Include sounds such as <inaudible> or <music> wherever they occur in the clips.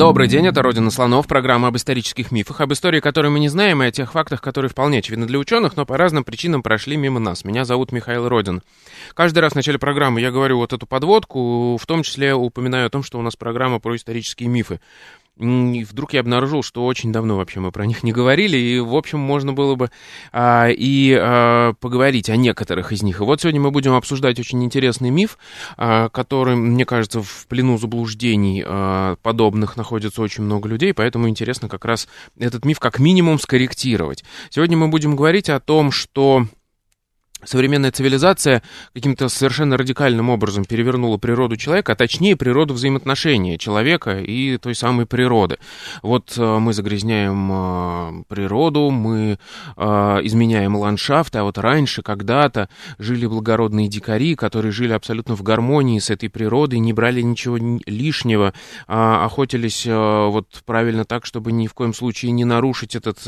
Добрый день, это «Родина слонов», программа об исторических мифах, об истории, которые мы не знаем, и о тех фактах, которые вполне очевидны для ученых, но по разным причинам прошли мимо нас. Меня зовут Михаил Родин. Каждый раз в начале программы я говорю вот эту подводку, в том числе упоминаю о том, что у нас программа про исторические мифы. И вдруг я обнаружил, что очень давно вообще мы про них не говорили, и, в общем, можно было бы а, и а, поговорить о некоторых из них. И вот сегодня мы будем обсуждать очень интересный миф, а, который, мне кажется, в плену заблуждений а, подобных находится очень много людей, поэтому интересно как раз этот миф как минимум скорректировать. Сегодня мы будем говорить о том, что современная цивилизация каким-то совершенно радикальным образом перевернула природу человека, а точнее природу взаимоотношения человека и той самой природы. Вот э, мы загрязняем э, природу, мы э, изменяем ландшафт, а вот раньше, когда-то жили благородные дикари, которые жили абсолютно в гармонии с этой природой, не брали ничего лишнего, а охотились вот правильно так, чтобы ни в коем случае не нарушить этот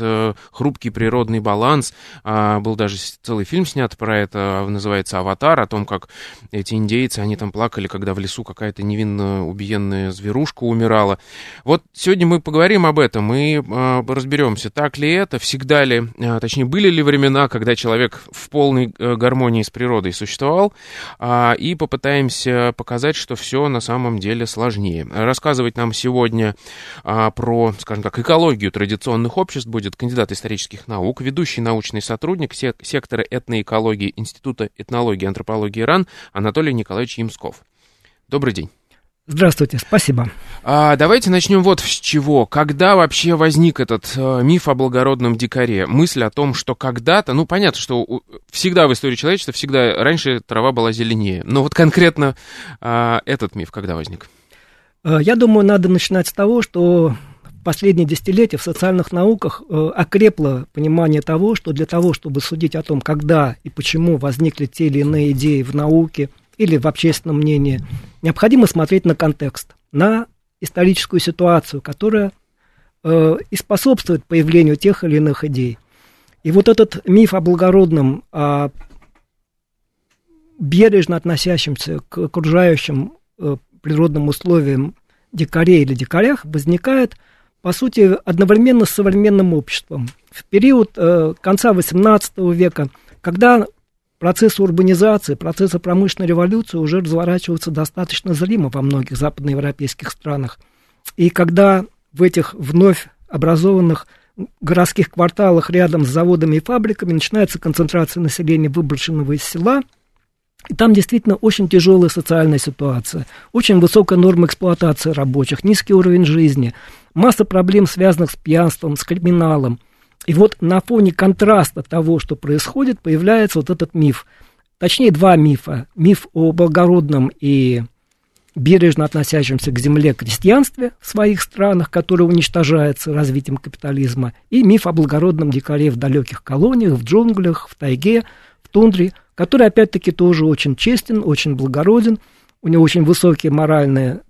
хрупкий природный баланс. А, был даже целый фильм снят про это, называется «Аватар», о том, как эти индейцы, они там плакали, когда в лесу какая-то невинно убиенная зверушка умирала. Вот сегодня мы поговорим об этом и э, разберемся, так ли это, всегда ли, э, точнее, были ли времена, когда человек в полной э, гармонии с природой существовал, э, и попытаемся показать, что все на самом деле сложнее. Рассказывать нам сегодня э, про, скажем так, экологию традиционных обществ будет кандидат исторических наук, ведущий научный сотрудник сектора этноэкологии экологии Института этнологии и антропологии РАН Анатолий Николаевич Ямсков. Добрый день. Здравствуйте, спасибо. А, давайте начнем вот с чего. Когда вообще возник этот э, миф о благородном дикаре? Мысль о том, что когда-то, ну понятно, что у, всегда в истории человечества, всегда раньше трава была зеленее. Но вот конкретно э, этот миф когда возник? Э, я думаю, надо начинать с того, что последние десятилетия в социальных науках э, окрепло понимание того, что для того, чтобы судить о том, когда и почему возникли те или иные идеи в науке или в общественном мнении, необходимо смотреть на контекст, на историческую ситуацию, которая э, и способствует появлению тех или иных идей. И вот этот миф о благородном, о бережно относящемся к окружающим э, природным условиям дикарей или дикарях возникает – по сути, одновременно с современным обществом. В период э, конца XVIII века, когда процесс урбанизации, процессы промышленной революции уже разворачиваются достаточно зримо во многих западноевропейских странах. И когда в этих вновь образованных городских кварталах рядом с заводами и фабриками начинается концентрация населения, выброшенного из села – и там действительно очень тяжелая социальная ситуация, очень высокая норма эксплуатации рабочих, низкий уровень жизни, масса проблем, связанных с пьянством, с криминалом. И вот на фоне контраста того, что происходит, появляется вот этот миф. Точнее, два мифа. Миф о благородном и бережно относящемся к земле крестьянстве в своих странах, которое уничтожается развитием капитализма, и миф о благородном дикаре в далеких колониях, в джунглях, в тайге, в тундре – который, опять-таки, тоже очень честен, очень благороден, у него очень высокие моральные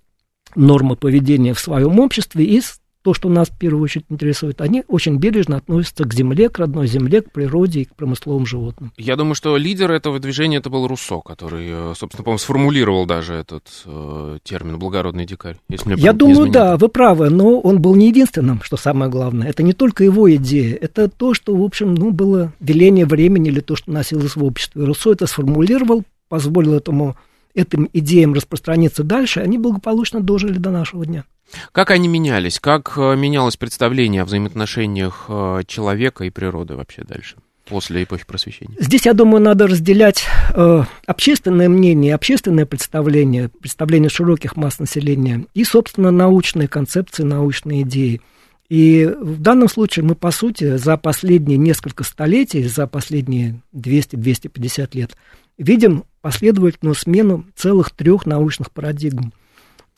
нормы поведения в своем обществе, и то, что нас в первую очередь интересует, они очень бережно относятся к земле, к родной земле, к природе и к промысловым животным. Я думаю, что лидер этого движения это был Руссо, который, э, собственно, по-моему, сформулировал даже этот э, термин «благородный дикарь». Если мне Я думаю, да, вы правы, но он был не единственным, что самое главное. Это не только его идея, это то, что, в общем, ну, было веление времени или то, что носилось в обществе. Руссо это сформулировал, позволил этому этим идеям распространиться дальше, они благополучно дожили до нашего дня. Как они менялись? Как э, менялось представление о взаимоотношениях э, человека и природы вообще дальше? после эпохи просвещения? Здесь, я думаю, надо разделять э, общественное мнение, общественное представление, представление широких масс населения и, собственно, научные концепции, научные идеи. И в данном случае мы, по сути, за последние несколько столетий, за последние 200-250 лет видим последовательную смену целых трех научных парадигм.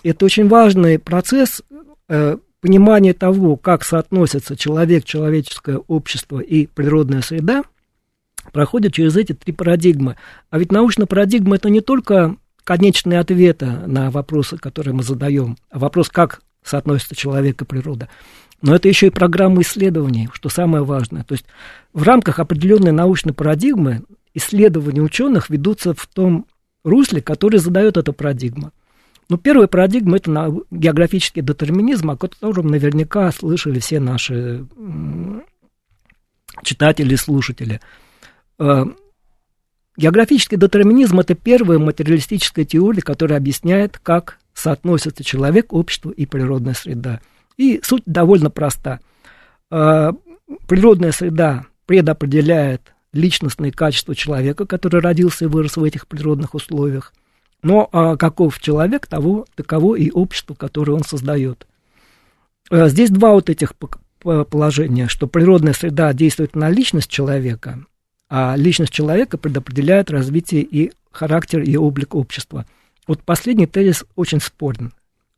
Это очень важный процесс э, понимания того, как соотносятся человек, человеческое общество и природная среда. проходит через эти три парадигмы. А ведь научная парадигма – это не только конечные ответы на вопросы, которые мы задаем, а вопрос, как соотносится человек и природа. Но это еще и программа исследований, что самое важное. То есть в рамках определенной научной парадигмы исследования ученых ведутся в том русле, который задает эта парадигма. Ну, первая парадигма – это географический детерминизм, о котором наверняка слышали все наши читатели и слушатели. Э, географический детерминизм – это первая материалистическая теория, которая объясняет, как соотносятся человек, общество и природная среда. И суть довольно проста. Э, природная среда предопределяет личностные качества человека, который родился и вырос в этих природных условиях. Но а каков человек, того, таково и общество, которое он создает. Э, здесь два вот этих положения, что природная среда действует на личность человека, а личность человека предопределяет развитие и характер и облик общества. Вот последний тезис очень спорен.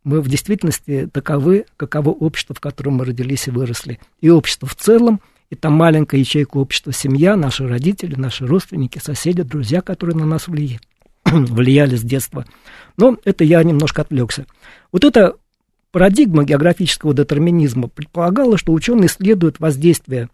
Мы в действительности таковы, каково общество, в котором мы родились и выросли. И общество в целом – и там маленькая ячейка общества, семья, наши родители, наши родственники, соседи, друзья, которые на нас влияли, <clears throat> влияли с детства. Но это я немножко отвлекся. Вот эта парадигма географического детерминизма предполагала, что ученые исследуют воздействие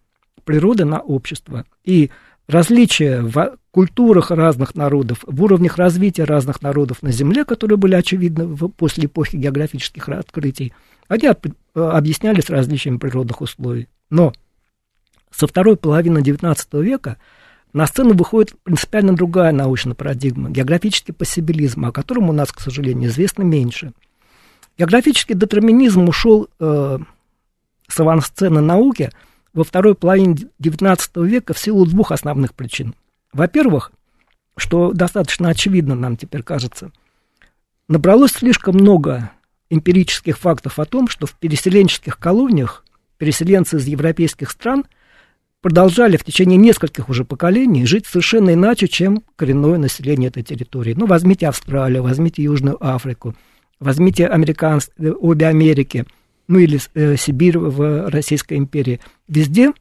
природы на общество. И различия в культурах разных народов, в уровнях развития разных народов на Земле, которые были очевидны после эпохи географических открытий, они э, объяснялись различиями природных условий. Но со второй половины XIX века на сцену выходит принципиально другая научная парадигма – географический пассибилизм, о котором у нас, к сожалению, известно меньше. Географический детерминизм ушел э, с авансцены науки во второй половине XIX века в силу двух основных причин. Во-первых, что достаточно очевидно нам теперь кажется, набралось слишком много эмпирических фактов о том, что в переселенческих колониях переселенцы из европейских стран – продолжали в течение нескольких уже поколений жить совершенно иначе, чем коренное население этой территории. Ну, возьмите Австралию, возьмите Южную Африку, возьмите американс... Обе Америки, ну или э, Сибирь в Российской империи. Везде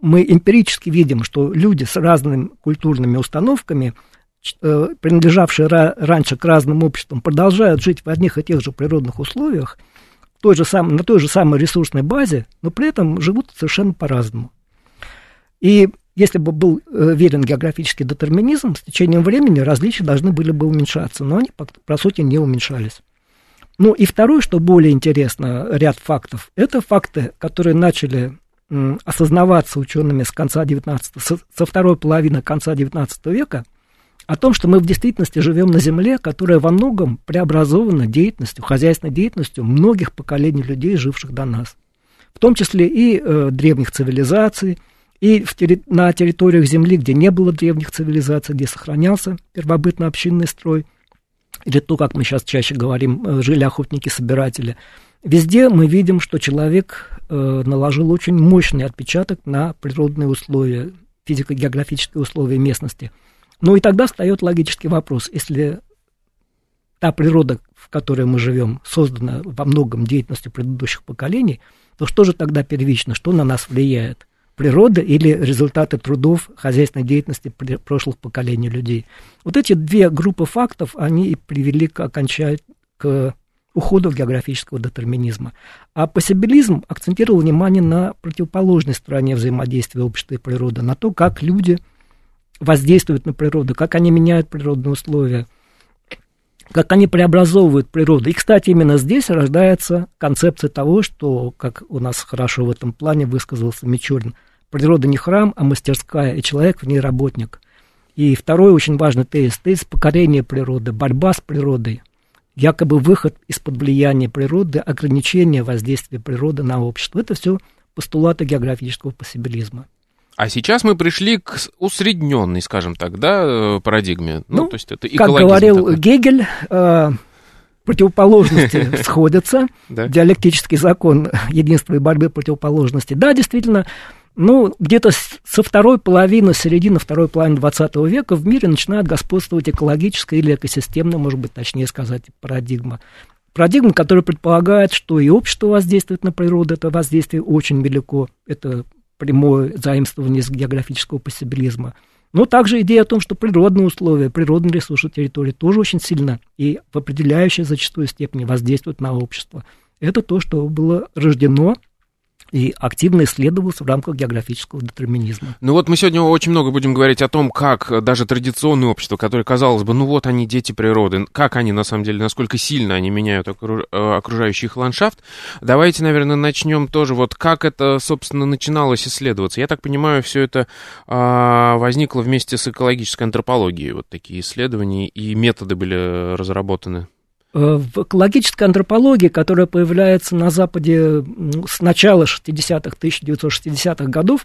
мы эмпирически видим, что люди с разными культурными установками, э, принадлежавшие ра- раньше к разным обществам, продолжают жить в одних и тех же природных условиях – той же сам, на той же самой ресурсной базе, но при этом живут совершенно по-разному. И если бы был э, верен географический детерминизм, с течением времени различия должны были бы уменьшаться, но они, по, по сути, не уменьшались. Ну и второе, что более интересно, ряд фактов, это факты, которые начали осознаваться учеными с конца 19 со второй половины конца 19 века – о том, что мы в действительности живем на Земле, которая во многом преобразована деятельностью, хозяйственной деятельностью многих поколений людей, живших до нас. В том числе и э, древних цивилизаций, и в терри- на территориях Земли, где не было древних цивилизаций, где сохранялся первобытно-общинный строй, или то, как мы сейчас чаще говорим, э, жили охотники-собиратели. Везде мы видим, что человек э, наложил очень мощный отпечаток на природные условия, физико-географические условия местности – ну и тогда встает логический вопрос, если та природа, в которой мы живем, создана во многом деятельностью предыдущих поколений, то что же тогда первично, что на нас влияет? Природа или результаты трудов хозяйственной деятельности прошлых поколений людей? Вот эти две группы фактов, они и привели к окончанию, к уходу географического детерминизма. А пассибилизм акцентировал внимание на противоположной стороне взаимодействия общества и природы, на то, как люди – воздействуют на природу, как они меняют природные условия, как они преобразовывают природу. И, кстати, именно здесь рождается концепция того, что, как у нас хорошо в этом плане высказался Мичурин, природа не храм, а мастерская, и человек в ней работник. И второй очень важный тезис, тезис покорения природы, борьба с природой, якобы выход из-под влияния природы, ограничение воздействия природы на общество. Это все постулаты географического пассибилизма. А сейчас мы пришли к усредненной, скажем так, да, э, парадигме. Ну, ну то есть это как говорил такой. Гегель, э, противоположности <laughs> сходятся, диалектический закон единства и борьбы противоположностей. Да, действительно, ну, где-то со второй половины, середины второй половины 20 века в мире начинает господствовать экологическая или экосистемная, может быть, точнее сказать, парадигма. Парадигма, которая предполагает, что и общество воздействует на природу, это воздействие очень велико, это прямое заимствование из географического пассибилизма. Но также идея о том, что природные условия, природные ресурсы территории тоже очень сильно и в определяющей зачастую степени воздействуют на общество. Это то, что было рождено и активно исследовался в рамках географического детерминизма. Ну вот мы сегодня очень много будем говорить о том, как даже традиционные общества, которые, казалось бы, ну вот они дети природы, как они на самом деле, насколько сильно они меняют э, окружающий их ландшафт. Давайте, наверное, начнем тоже вот как это, собственно, начиналось исследоваться. Я так понимаю, все это а, возникло вместе с экологической антропологией, вот такие исследования и методы были разработаны. Э, в экологической антропологии, которая появляется на Западе с начала 60-х, 1960-х годов,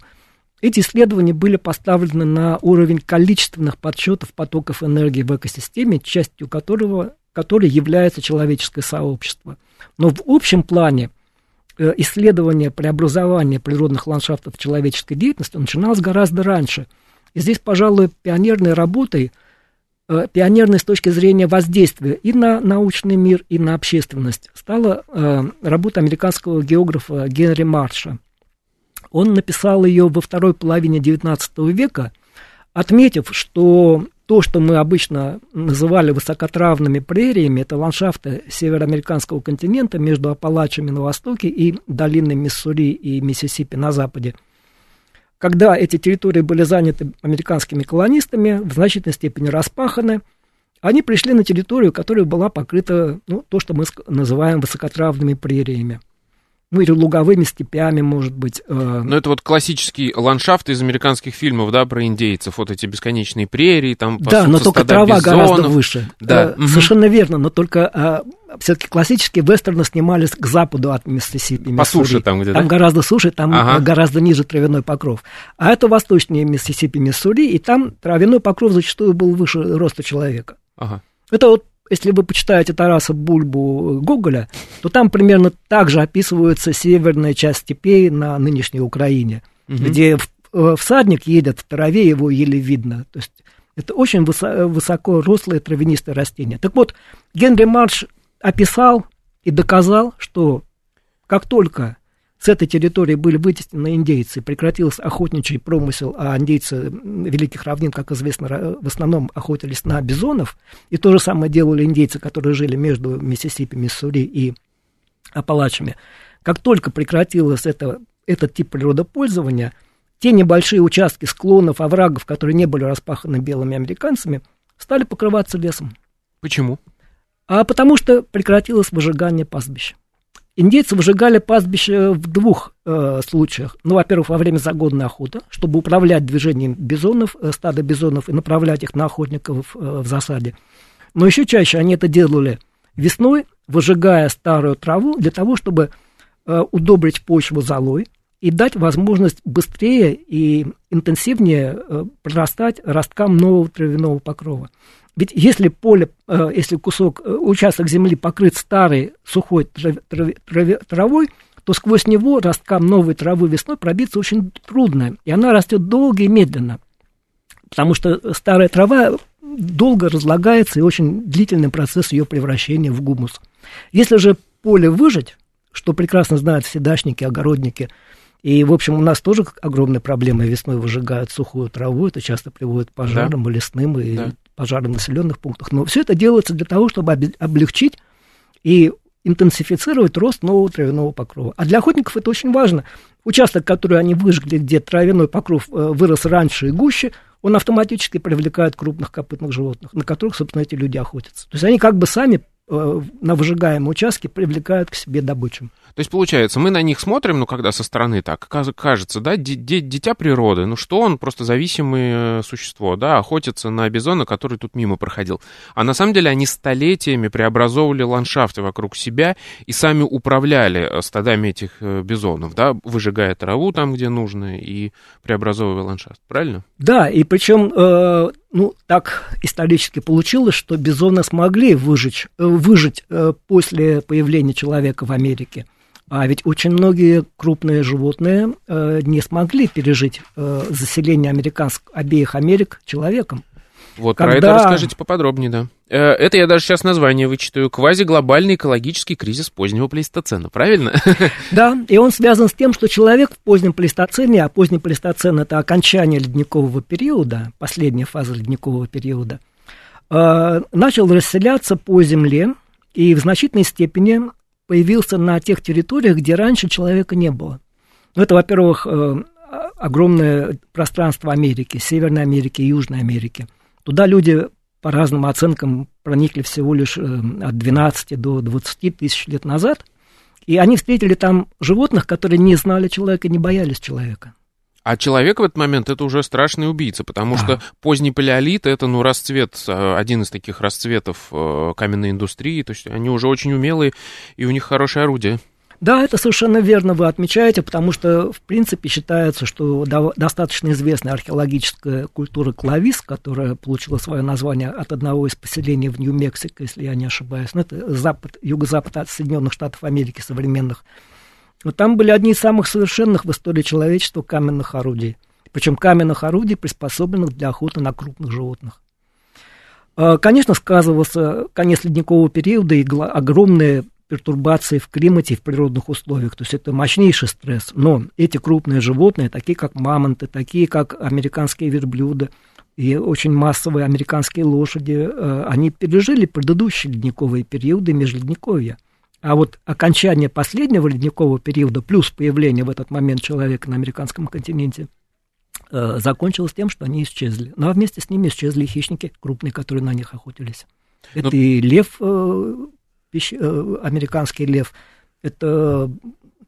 эти исследования были поставлены на уровень количественных подсчетов потоков энергии в экосистеме, частью которого, которой является человеческое сообщество. Но в общем плане э, исследование преобразования природных ландшафтов человеческой деятельности начиналось гораздо раньше. И здесь, пожалуй, пионерной работой – пионерной с точки зрения воздействия и на научный мир, и на общественность стала э, работа американского географа Генри Марша. Он написал ее во второй половине XIX века, отметив, что то, что мы обычно называли высокотравными прериями, это ландшафты североамериканского континента между Апалачами на востоке и долиной Миссури и Миссисипи на западе – когда эти территории были заняты американскими колонистами, в значительной степени распаханы, они пришли на территорию, которая была покрыта, ну, то, что мы называем высокотравными прериями ну или луговыми степями, может быть. Э... Ну, это вот классический ландшафт из американских фильмов, да, про индейцев, вот эти бесконечные прерии, там Да, но только трава бизонов. гораздо выше. Да. Угу. Совершенно верно, но только э, все-таки классические вестерны снимались к западу от Миссисипи. По суше там где-то? Там гораздо суше, там ага. гораздо ниже травяной покров. А это восточнее Миссисипи, Миссури, и там травяной покров зачастую был выше роста человека. Ага. Это вот если вы почитаете Тараса Бульбу Гоголя, то там примерно так же описывается северная часть степей на нынешней Украине, угу. где э, всадник едет в траве, его еле видно. То есть это очень высоко, высоко рослые травянистые растения. Так вот, Генри Марш описал и доказал, что как только с этой территории были вытеснены индейцы, прекратился охотничий промысел, а индейцы Великих Равнин, как известно, в основном охотились на бизонов, и то же самое делали индейцы, которые жили между Миссисипи, Миссури и Апалачами. Как только прекратилось это, этот тип природопользования, те небольшие участки склонов, оврагов, которые не были распаханы белыми американцами, стали покрываться лесом. Почему? А потому что прекратилось выжигание пастбища. Индейцы выжигали пастбище в двух э, случаях. Ну, во-первых, во время загонной охоты, чтобы управлять движением бизонов, э, стада бизонов и направлять их на охотников э, в засаде. Но еще чаще они это делали весной, выжигая старую траву для того, чтобы э, удобрить почву золой и дать возможность быстрее и интенсивнее э, прорастать росткам нового травяного покрова. Ведь если поле, э, если кусок, э, участок земли покрыт старой сухой трав, трав, трав, травой, то сквозь него росткам новой травы весной пробиться очень трудно, и она растет долго и медленно, потому что старая трава долго разлагается, и очень длительный процесс ее превращения в гумус. Если же поле выжать, что прекрасно знают все дачники, огородники, и, в общем, у нас тоже огромные проблемы весной выжигают сухую траву, это часто приводит к пожарам да. и лесным, и да пожары в населенных пунктах. Но все это делается для того, чтобы облегчить и интенсифицировать рост нового травяного покрова. А для охотников это очень важно. Участок, который они выжгли, где травяной покров э, вырос раньше и гуще, он автоматически привлекает крупных копытных животных, на которых, собственно, эти люди охотятся. То есть они как бы сами на выжигаемом участке привлекают к себе добычу. То есть, получается, мы на них смотрим, ну, когда со стороны так, кажется, да, дитя природы, ну, что он просто зависимое существо, да, охотится на бизона, который тут мимо проходил. А на самом деле они столетиями преобразовывали ландшафты вокруг себя и сами управляли э, стадами этих э, бизонов, да, выжигая траву там, где нужно, и преобразовывая ландшафт, правильно? Да, и причем, э, ну, так исторически получилось, что бизоны смогли выжить, э, выжить э, после появления человека в Америке. А ведь очень многие крупные животные э, не смогли пережить заселение американск, обеих Америк человеком. Вот, Когда... про это расскажите поподробнее, да. Э, это я даже сейчас название вычитаю. Квазиглобальный экологический кризис позднего плейстоцена, правильно? <laughs> Да, и он связан с тем, что человек в позднем плейстоцене, а поздний плейстоцен – это окончание ледникового периода, последняя фаза ледникового периода, э, начал расселяться по Земле и в значительной степени появился на тех территориях, где раньше человека не было. Ну, это, во-первых, э, огромное пространство Америки, Северной Америки и Южной Америки. Туда люди, по разным оценкам, проникли всего лишь э, от 12 до 20 тысяч лет назад, и они встретили там животных, которые не знали человека, не боялись человека. А человек в этот момент это уже страшный убийца, потому да. что поздний палеолит это ну расцвет, э, один из таких расцветов э, каменной индустрии, то есть они уже очень умелые и у них хорошее орудие. Да, это совершенно верно вы отмечаете, потому что, в принципе, считается, что достаточно известная археологическая культура Клавис, которая получила свое название от одного из поселений в Нью-Мексико, если я не ошибаюсь, ну, это запад, юго-запад от Соединенных Штатов Америки современных. Вот там были одни из самых совершенных в истории человечества каменных орудий. Причем каменных орудий, приспособленных для охоты на крупных животных. А, конечно, сказывался конец ледникового периода и огромные пертурбации в климате и в природных условиях. То есть это мощнейший стресс. Но эти крупные животные, такие как мамонты, такие как американские верблюды и очень массовые американские лошади, э, они пережили предыдущие ледниковые периоды межледниковья. А вот окончание последнего ледникового периода плюс появление в этот момент человека на американском континенте э, закончилось тем, что они исчезли. Ну а вместе с ними исчезли и хищники крупные, которые на них охотились. Ну это Но... и лев э, Э, американский лев. Это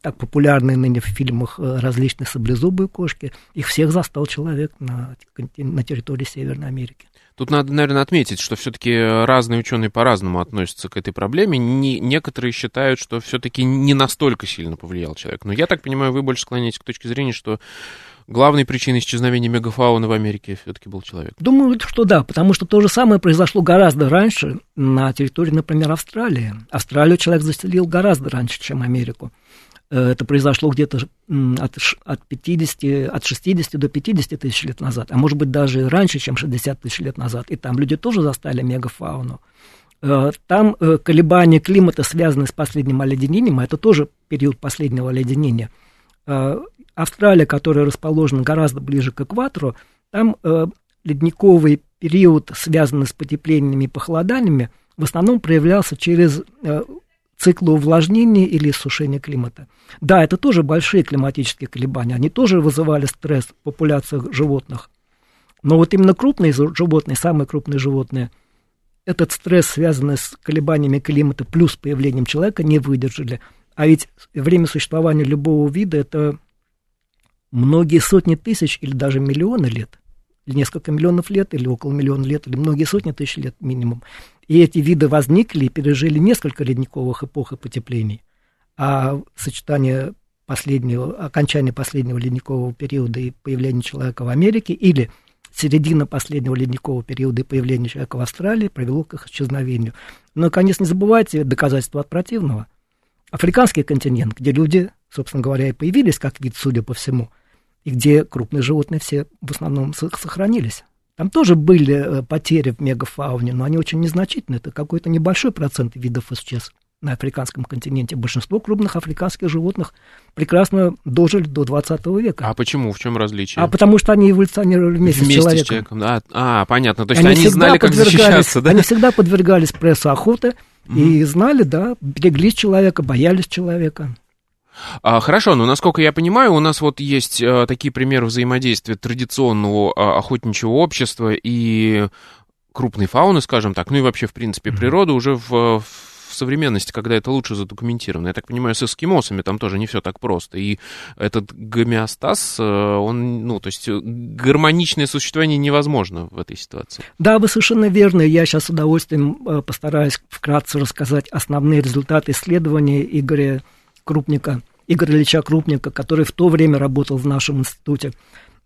так популярные ныне в фильмах э, различные саблезубые кошки. Их всех застал человек на, на территории Северной Америки. Тут надо, наверное, отметить, что все-таки разные ученые по-разному относятся к этой проблеме. Не, некоторые считают, что все-таки не настолько сильно повлиял человек. Но я так понимаю, вы больше склоняетесь к точке зрения, что главной причиной исчезновения мегафауны в Америке все-таки был человек? Думаю, что да, потому что то же самое произошло гораздо раньше на территории, например, Австралии. Австралию человек заселил гораздо раньше, чем Америку. Э, это произошло где-то от, от, 50, от 60 до 50 тысяч лет назад, а может быть даже раньше, чем 60 тысяч лет назад. И там люди тоже застали мегафауну. Э, там э, колебания климата связаны с последним оледенением, а это тоже период последнего оледенения – Австралия, которая расположена гораздо ближе к экватору, там э, ледниковый период, связанный с потеплениями и похолоданиями, в основном проявлялся через э, циклы увлажнения или сушения климата. Да, это тоже большие климатические колебания, они тоже вызывали стресс в популяциях животных. Но вот именно крупные животные, самые крупные животные, этот стресс, связанный с колебаниями климата плюс появлением человека, не выдержали – а ведь время существования любого вида – это многие сотни тысяч или даже миллионы лет, или несколько миллионов лет, или около миллиона лет, или многие сотни тысяч лет минимум. И эти виды возникли и пережили несколько ледниковых эпох и потеплений. А сочетание последнего, окончания последнего ледникового периода и появления человека в Америке или середина последнего ледникового периода и появления человека в Австралии привело к их исчезновению. Но, конечно, не забывайте доказательства от противного – африканский континент, где люди, собственно говоря, и появились как вид, судя по всему, и где крупные животные все в основном сохранились. Там тоже были э, потери в мегафауне, но они очень незначительные. Это какой-то небольшой процент видов исчез на африканском континенте. Большинство крупных африканских животных прекрасно дожили до 20 века. А почему? В чем различие? А потому что они эволюционировали вместе, вместе с человеком. С человеком да? А, понятно. То есть они, они знали, как защищаться, да? Они всегда подвергались прессу охоты, И знали, да, береглись человека, боялись человека. А, хорошо, но насколько я понимаю, у нас вот есть а, такие примеры взаимодействия традиционного а, охотничьего общества и крупной фауны, скажем так, ну и вообще, в принципе, природы уже в, в современности, когда это лучше задокументировано. Я так понимаю, с эскимосами там тоже не все так просто. И этот гомеостаз, э, он, ну, то есть э, гармоничное существование невозможно в этой ситуации. Да, вы совершенно верны. Я сейчас с удовольствием э, постараюсь вкратце рассказать основные результаты исследования Игоря Крупника, Игоря Ильича Крупника, который в то время работал в нашем институте.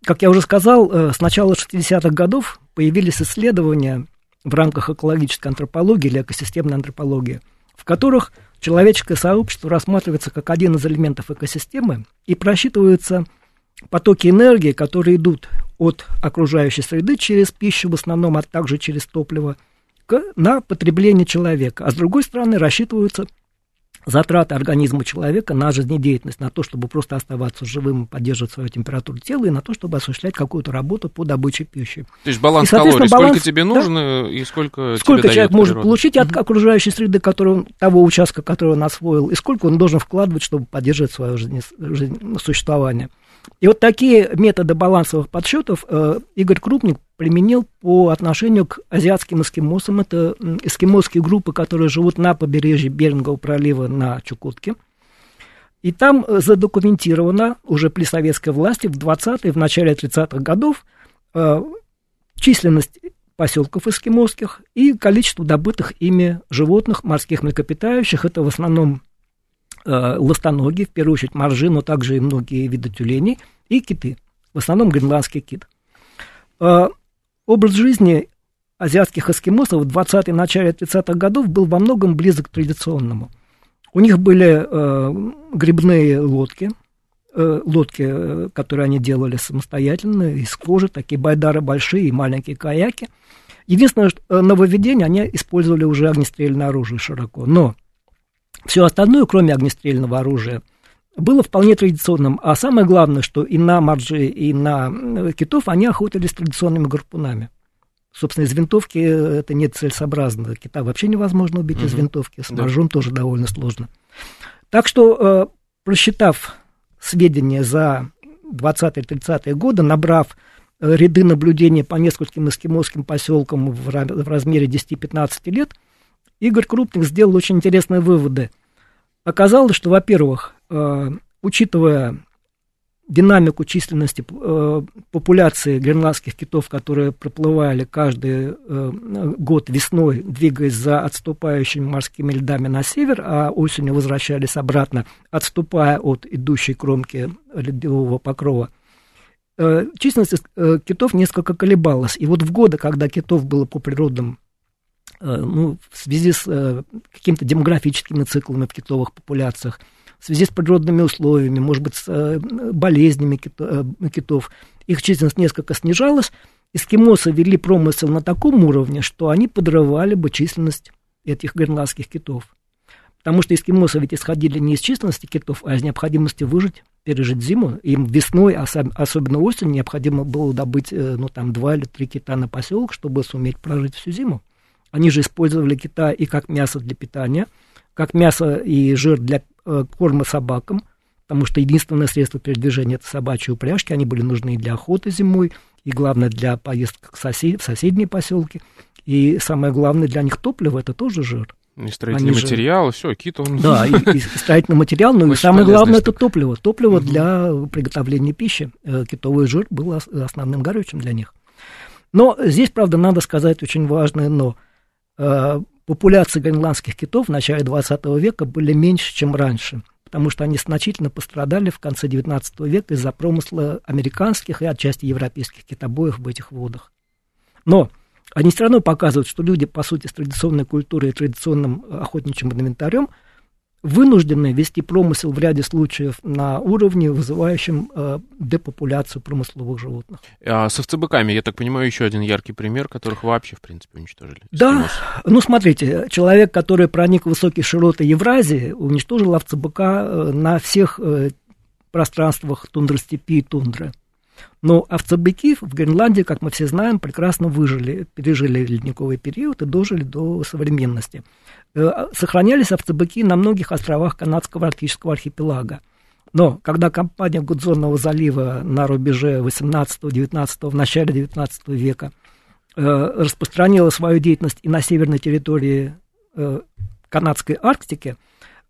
Как я уже сказал, с начала 60-х годов появились исследования в рамках экологической антропологии или экосистемной антропологии – в которых человеческое сообщество рассматривается как один из элементов экосистемы и просчитываются потоки энергии, которые идут от окружающей среды через пищу в основном, а также через топливо, к, на потребление человека. А с другой стороны, рассчитываются затраты организма человека на жизнедеятельность, на то, чтобы просто оставаться живым, поддерживать свою температуру тела, и на то, чтобы осуществлять какую-то работу по добыче пищи. То есть баланс и, калорий, баланс, сколько тебе нужно да, и сколько Сколько тебе человек может получить от окружающей среды, которую, того участка, который он освоил, и сколько он должен вкладывать, чтобы поддерживать свое жизнь, жизнь, существование. И вот такие методы балансовых подсчетов э, Игорь Крупник применил по отношению к азиатским эскимосам. Это эскимосские группы, которые живут на побережье Берингового пролива на Чукотке. И там э, задокументировано уже при советской власти в 20-е, в начале 30-х годов э, численность поселков эскимосских и количество добытых ими животных, морских млекопитающих. Это в основном ластоногие, в первую очередь моржи, но также и многие виды тюленей, и киты, в основном гренландский кит. Э, образ жизни азиатских эскимосов в 20-е, начале 30-х годов был во многом близок к традиционному. У них были э, грибные лодки, э, лодки, э, которые они делали самостоятельно, из кожи, такие байдары большие и маленькие каяки. Единственное э, нововведение, они использовали уже огнестрельное оружие широко. Но все остальное, кроме огнестрельного оружия, было вполне традиционным. А самое главное, что и на марджи, и на китов они охотились традиционными гарпунами. Собственно, из винтовки это не целесообразно. Кита вообще невозможно убить uh-huh. из винтовки, с да. тоже довольно сложно. Так что, э, просчитав сведения за 20-30-е годы, набрав э, ряды наблюдений по нескольким эскимосским поселкам в размере 10-15 лет, Игорь Крупник сделал очень интересные выводы. Оказалось, что, во-первых, э, учитывая динамику численности э, популяции гренландских китов, которые проплывали каждый э, год весной, двигаясь за отступающими морскими льдами на север, а осенью возвращались обратно, отступая от идущей кромки ледового покрова, численность китов несколько колебалась. И вот в годы, когда китов было по природным ну, в связи с э, какими-то демографическими циклами в китовых популяциях, в связи с природными условиями, может быть, с э, болезнями китов, их численность несколько снижалась. Эскимосы вели промысел на таком уровне, что они подрывали бы численность этих гренландских китов. Потому что эскимосы ведь исходили не из численности китов, а из необходимости выжить, пережить зиму. Им весной, особенно осенью, необходимо было добыть ну, там, два или три кита на поселок, чтобы суметь прожить всю зиму. Они же использовали кита и как мясо для питания, как мясо и жир для э, корма собакам, потому что единственное средство передвижения – это собачьи упряжки. Они были нужны и для охоты зимой, и, главное, для поездок сосед, в соседние поселки. И самое главное для них топливо – это тоже жир. И строительный Они материал, же... все, кит он... Да, и, и строительный материал, но и самое главное – это топливо. Топливо для приготовления пищи. Э, китовый жир был основным горючим для них. Но здесь, правда, надо сказать очень важное «но». Э, популяции гренландских китов в начале 20 века были меньше, чем раньше, потому что они значительно пострадали в конце 19 века из-за промысла американских и отчасти европейских китобоев в этих водах. Но они все равно показывают, что люди, по сути, с традиционной культурой и традиционным охотничьим инвентарем – вынуждены вести промысел в ряде случаев на уровне, вызывающем э, депопуляцию промысловых животных. А с овцебыками, я так понимаю, еще один яркий пример, которых вообще, в принципе, уничтожили. Да, ну смотрите, человек, который проник в высокие широты Евразии, уничтожил овцебыка э, на всех э, пространствах тундростепи и тундры. Но овцебыки в Гренландии, как мы все знаем, прекрасно выжили, пережили ледниковый период и дожили до современности. Э, сохранялись овцебыки на многих островах канадского арктического архипелага. Но когда компания Гудзонного залива на рубеже 18-19, в начале 19 века э, распространила свою деятельность и на северной территории э, канадской Арктики,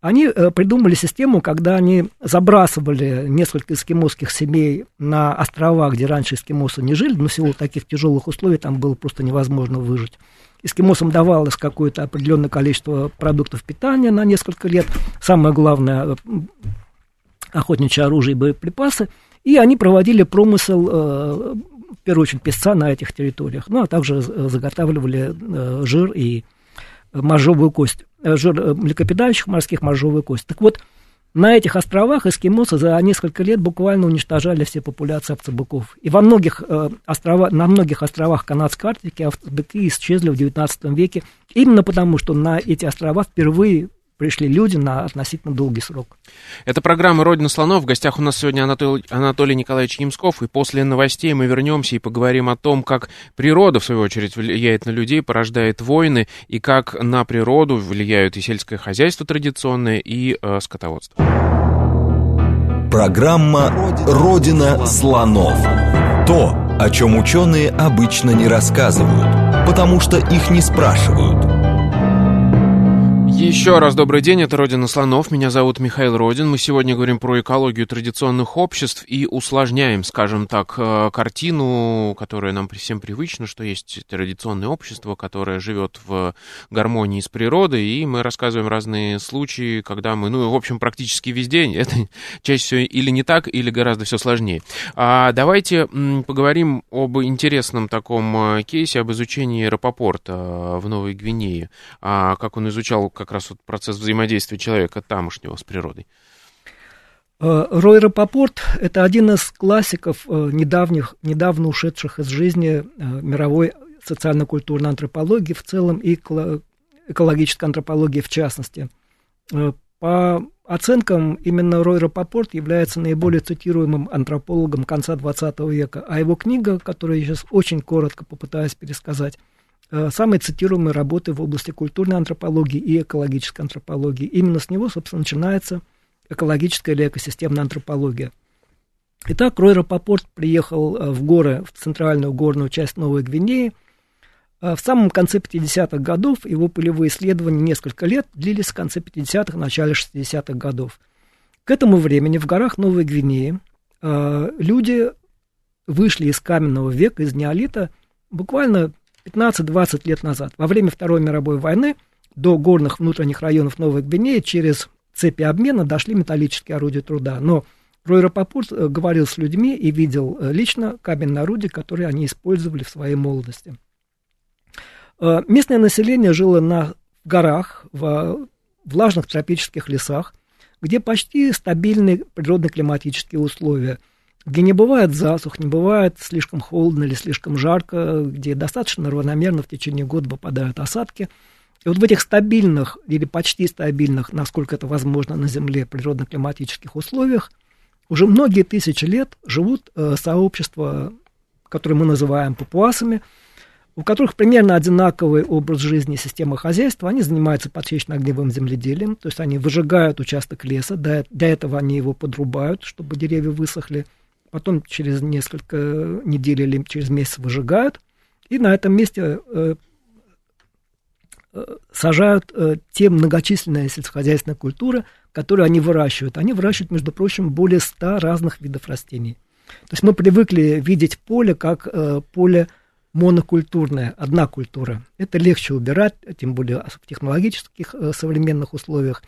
они придумали систему, когда они забрасывали несколько эскимосских семей на острова, где раньше эскимосы не жили, но в силу таких тяжелых условий там было просто невозможно выжить. Эскимосам давалось какое-то определенное количество продуктов питания на несколько лет, самое главное, охотничье оружие и боеприпасы, и они проводили промысел, э, в первую очередь, песца на этих территориях, ну, а также заготавливали э, жир и моржовую кость, э, жир млекопитающих морских, моржовую кость. Так вот, На этих островах эскимосы за несколько лет буквально уничтожали все популяции овцебыков. И во многих, э, острова, на многих островах Канадской Арктики овцебыки исчезли в XIX веке, именно потому, что на эти острова впервые пришли люди на относительно долгий срок. Это программа «Родина слонов». В гостях у нас сегодня Анатолий, Анатолий Николаевич Ямсков. И после новостей мы вернемся и поговорим о том, как природа, в свою очередь, влияет на людей, порождает войны, и как на природу влияют и сельское хозяйство традиционное, и э, скотоводство. Программа «Родина слонов». То, о чем ученые обычно не рассказывают, потому что их не спрашивают – еще раз добрый день, это «Родина слонов», меня зовут Михаил Родин. Мы сегодня говорим про экологию традиционных обществ и усложняем, скажем так, э, картину, которая нам всем привычна, что есть традиционное общество, которое живет в гармонии с природой, и мы рассказываем разные случаи, когда мы, ну, в общем, практически везде, <laughs> это чаще всего или не так, или гораздо все сложнее. А давайте поговорим об интересном таком э, кейсе, об изучении аэропорта э, в Новой Гвинее, а как он изучал как раз вот процесс взаимодействия человека тамошнего с природой. Э, Рой Рапопорт – это один из классиков э, недавних, недавно ушедших из жизни э, мировой социально-культурной антропологии в целом и экологической антропологии в частности. По оценкам, именно Рой Рапопорт является наиболее цитируемым антропологом конца XX века, а его книга, которую я сейчас очень коротко попытаюсь пересказать, самые цитируемые работы в области культурной антропологии и экологической антропологии. Именно с него, собственно, начинается экологическая или экосистемная антропология. Итак, Рой Рапопорт приехал э, в горы, в центральную горную часть Новой Гвинеи. Э, в самом конце 50-х годов его полевые исследования несколько лет длились в конце 50-х, начале 60-х годов. К этому времени в горах Новой Гвинеи люди вышли из каменного века, из неолита, буквально 15-20 лет назад, во время Второй мировой войны, до горных внутренних районов Новой Гвинеи через цепи обмена дошли металлические орудия труда. Но Рой Рапопорт э, говорил с людьми и видел э, лично каменные орудия, которые они использовали в своей молодости. Э, местное население жило на горах, в влажных тропических лесах, где почти стабильные природно-климатические условия – где не бывает засух, не бывает слишком холодно или слишком жарко, где достаточно равномерно в течение года выпадают осадки. И вот в этих стабильных или почти стабильных, насколько это возможно на Земле, природно-климатических условиях уже многие тысячи лет живут э, сообщества, которые мы называем папуасами, у которых примерно одинаковый образ жизни и система хозяйства. Они занимаются подсечно-огневым земледелием, то есть они выжигают участок леса, до, до этого они его подрубают, чтобы деревья высохли – потом через несколько недель или через месяц выжигают, и на этом месте э, э, сажают э, те многочисленные сельскохозяйственные культуры, которые они выращивают. Они выращивают, между прочим, более 100 разных видов растений. То есть мы привыкли видеть поле как поле монокультурное, одна культура. Это легче убирать, тем более в технологических современных условиях.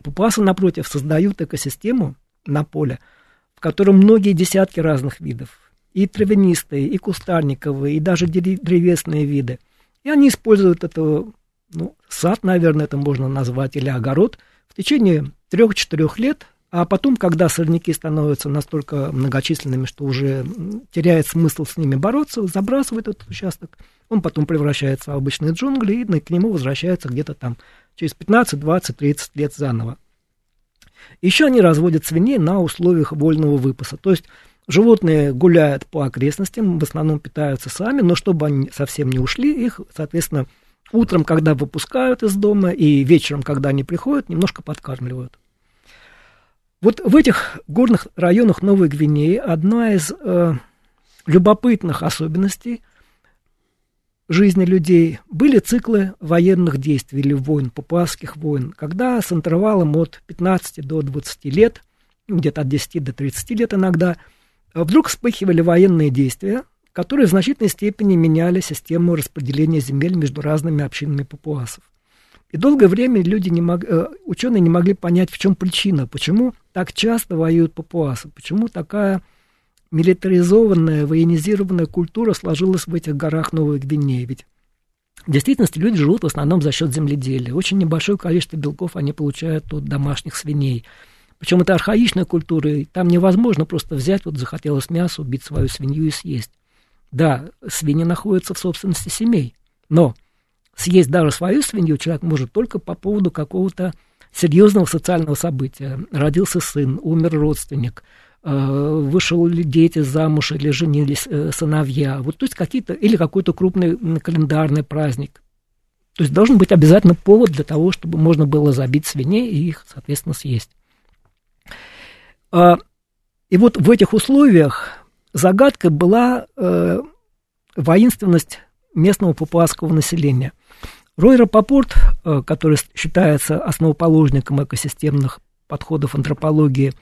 Папуасы, напротив, создают экосистему на поле – в котором многие десятки разных видов, и травянистые, и кустарниковые, и даже древесные виды. И они используют это, ну, сад, наверное, это можно назвать, или огород, в течение трех-четырех лет, а потом, когда сорняки становятся настолько многочисленными, что уже теряет смысл с ними бороться, забрасывают этот участок, он потом превращается в обычные джунгли, и к нему возвращается где-то там через 15, 20, 30 лет заново. Еще они разводят свиней на условиях вольного выпаса. То есть животные гуляют по окрестностям, в основном питаются сами, но чтобы они совсем не ушли, их, соответственно, утром, когда выпускают из дома, и вечером, когда они приходят, немножко подкармливают. Вот в этих горных районах Новой Гвинеи одна из э, любопытных особенностей жизни людей были циклы военных действий или войн, папуасских войн, когда с интервалом от 15 до 20 лет, где-то от 10 до 30 лет иногда, вдруг вспыхивали военные действия, которые в значительной степени меняли систему распределения земель между разными общинами папуасов. И долгое время люди не мог, э, ученые не могли понять, в чем причина, почему так часто воюют папуасы, почему такая милитаризованная, военизированная культура сложилась в этих горах Новой Гвинеи. Ведь в действительности люди живут в основном за счет земледелия. Очень небольшое количество белков они получают от домашних свиней. Причем это архаичная культура, и там невозможно просто взять, вот захотелось мясо, убить свою свинью и съесть. Да, свиньи находятся в собственности семей, но съесть даже свою свинью человек может только по поводу какого-то серьезного социального события. Родился сын, умер родственник, вышел ли дети замуж или женились э, сыновья. Вот, то есть какие-то, или какой-то крупный календарный праздник. То есть должен быть обязательно повод для того, чтобы можно было забить свиней и их, соответственно, съесть. А, и вот в этих условиях загадкой была э, воинственность местного папуасского населения. Рой Рапопорт, э, который считается основоположником экосистемных подходов антропологии,